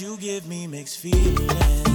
you give me mixed feelings.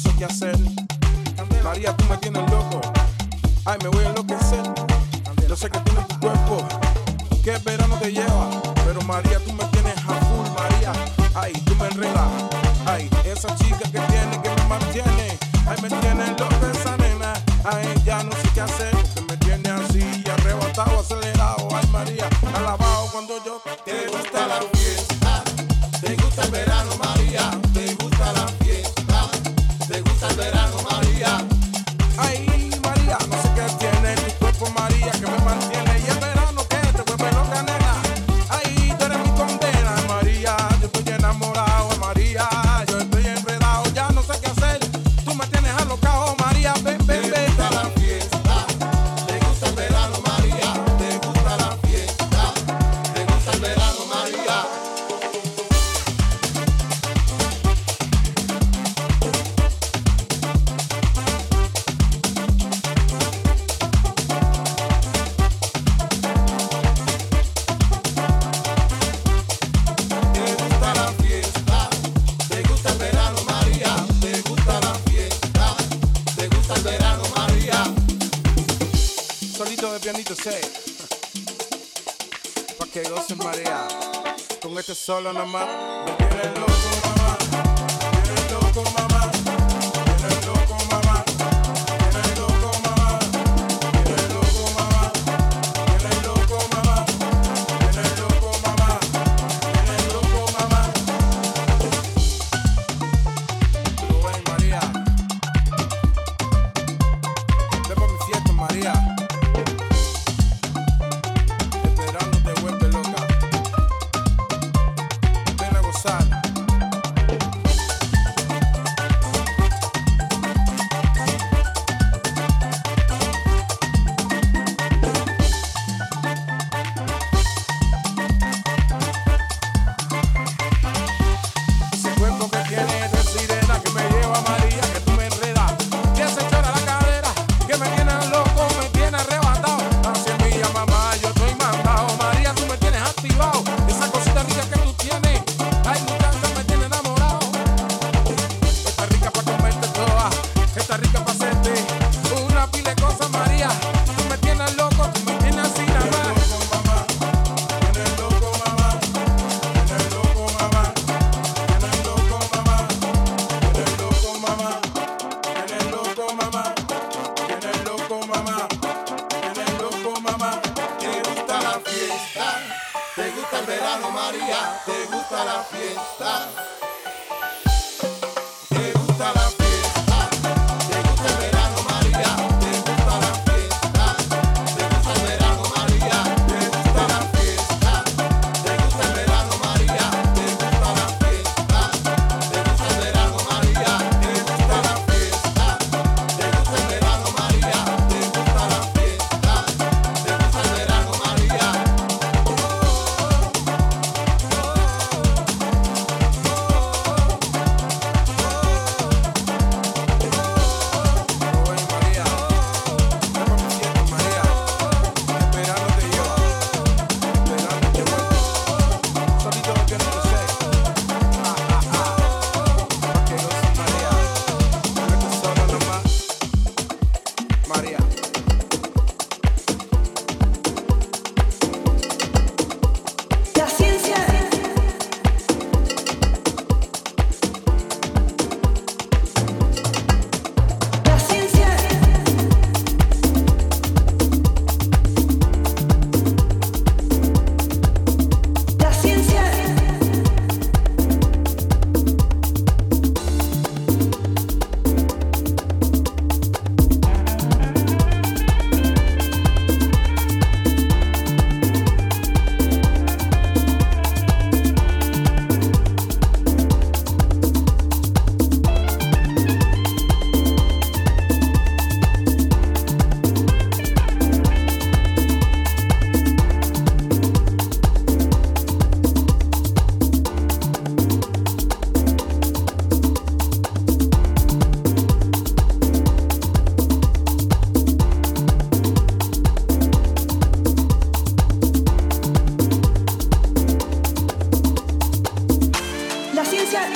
sé hacer. María, tú me tienes loco. Ay, me voy a enloquecer.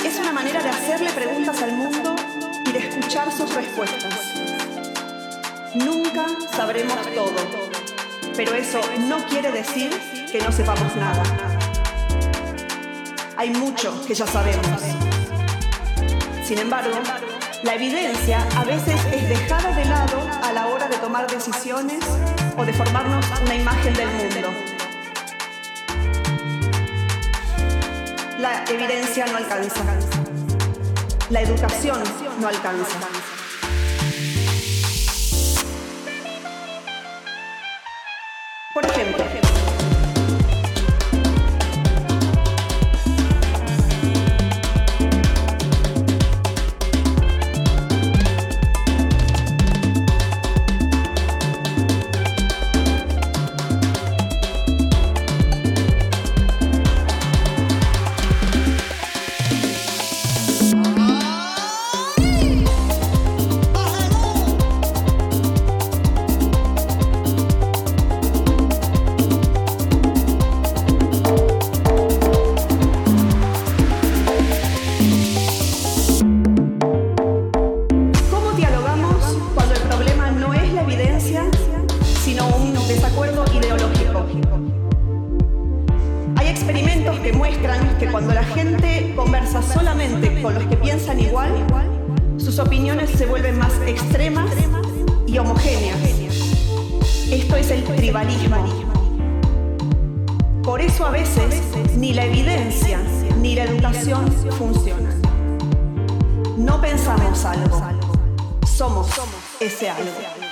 Es una manera de hacerle preguntas al mundo y de escuchar sus respuestas. Nunca sabremos todo, pero eso no quiere decir que no sepamos nada. Hay mucho que ya sabemos. Sin embargo, la evidencia a veces es dejada de lado a la hora de tomar decisiones o de formarnos una imagen del mundo. La evidencia no alcanza. La educación no alcanza. Por eso a veces ni la evidencia ni la educación funcionan. No pensamos algo, somos ese algo.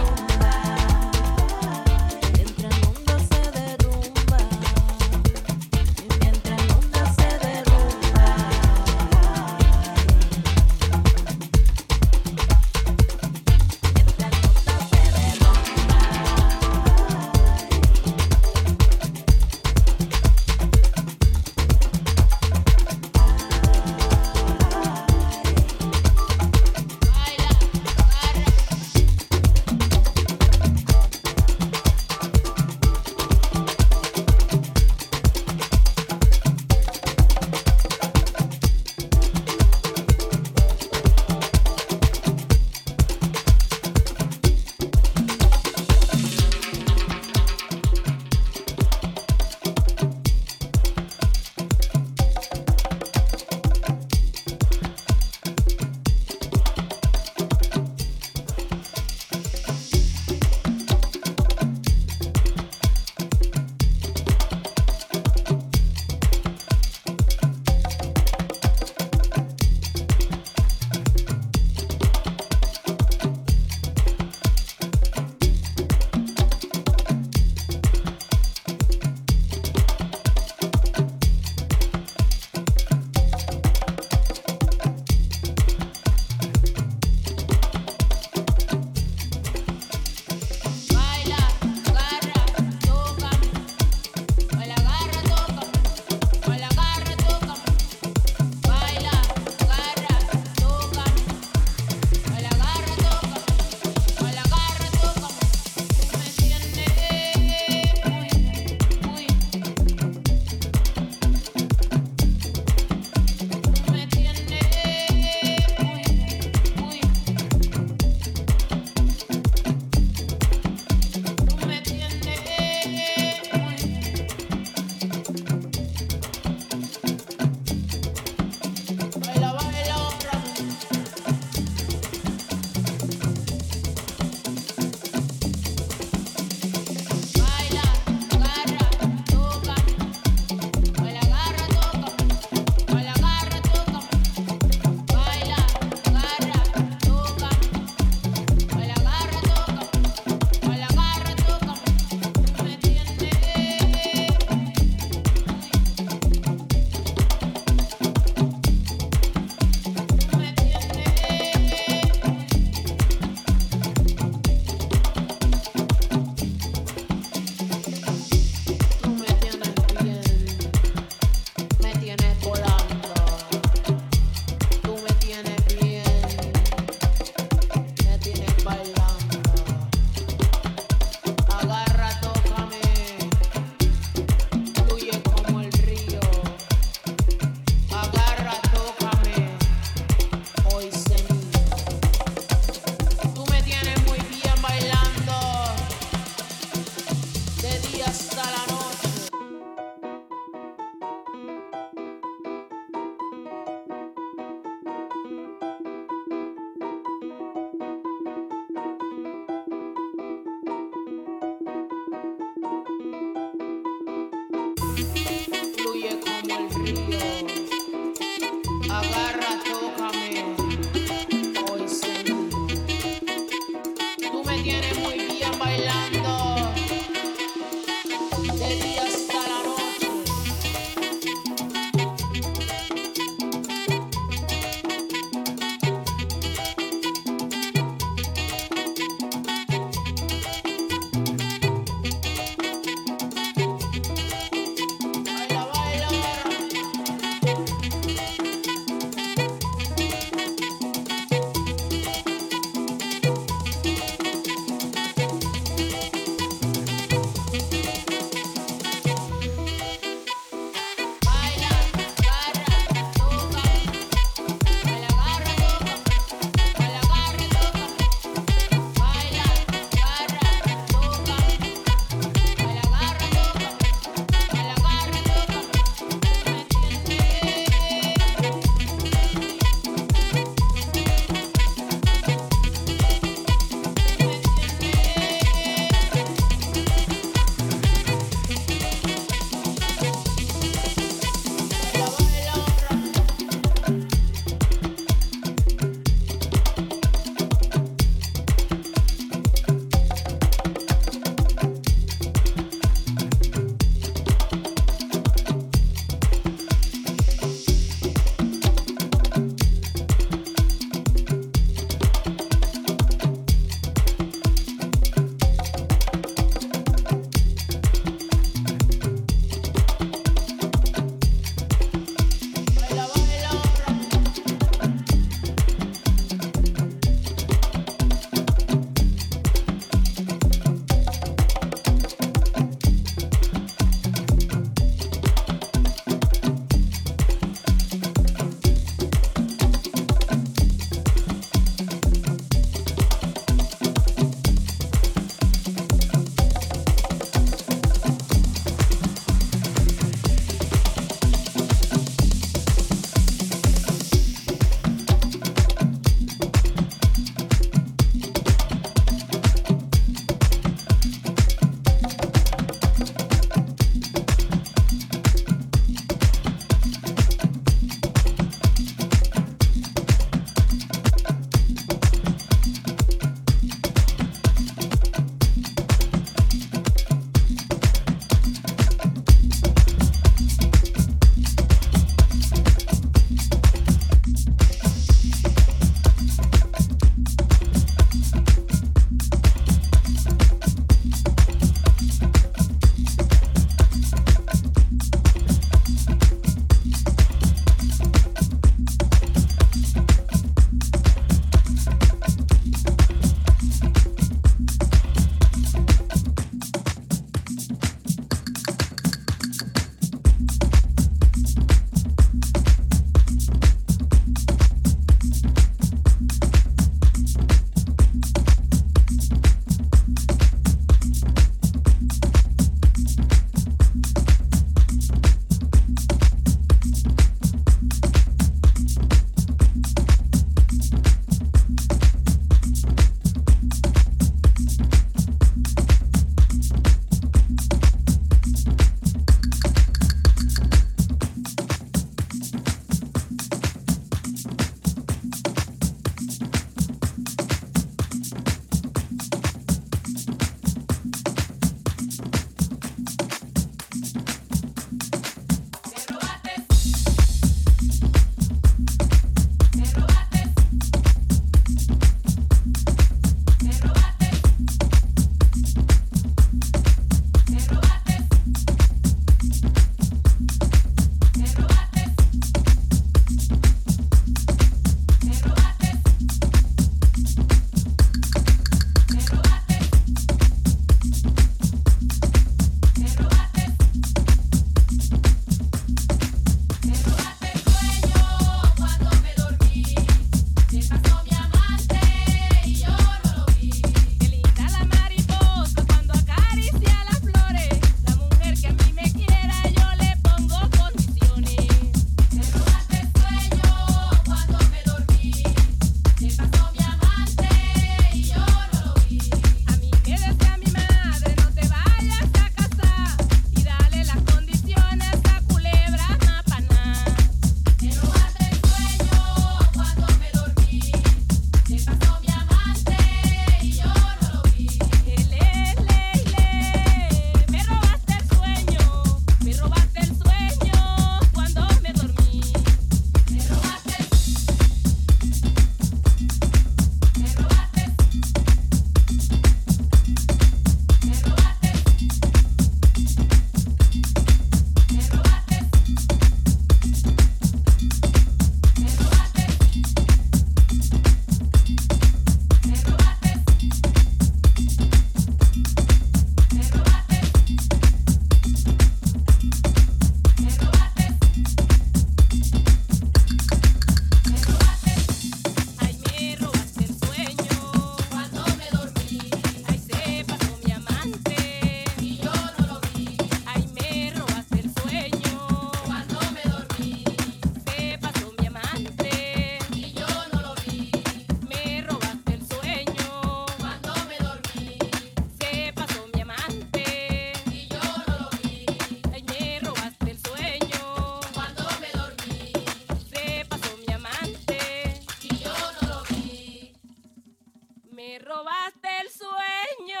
Me robaste el sueño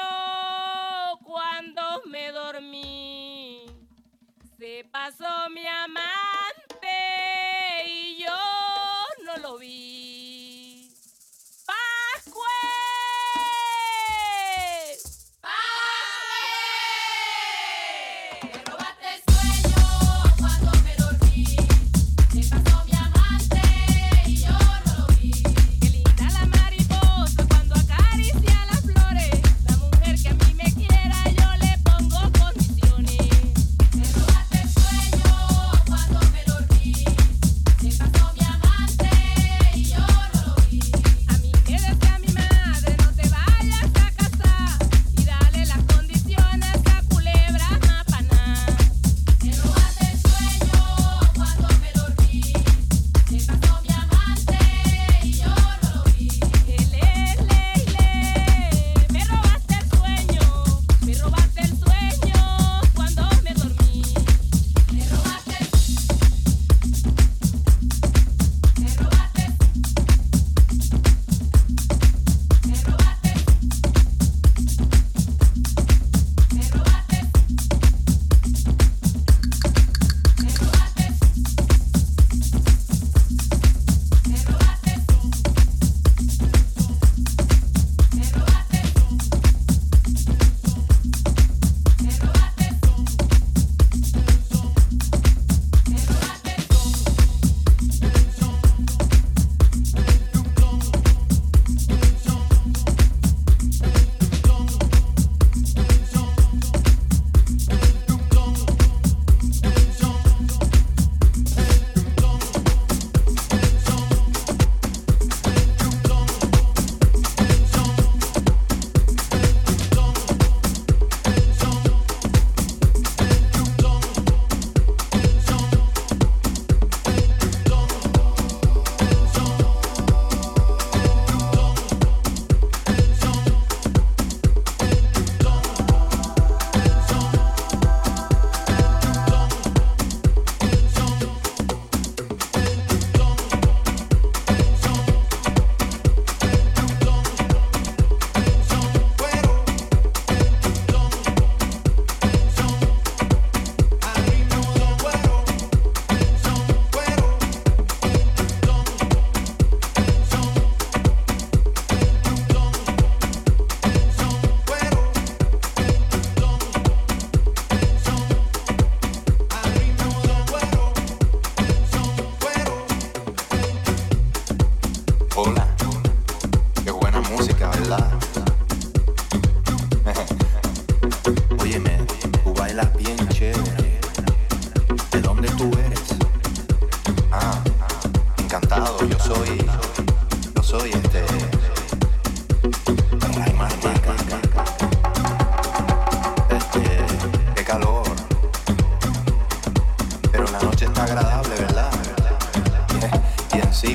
cuando me dormí. Se pasó mi amante.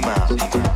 más.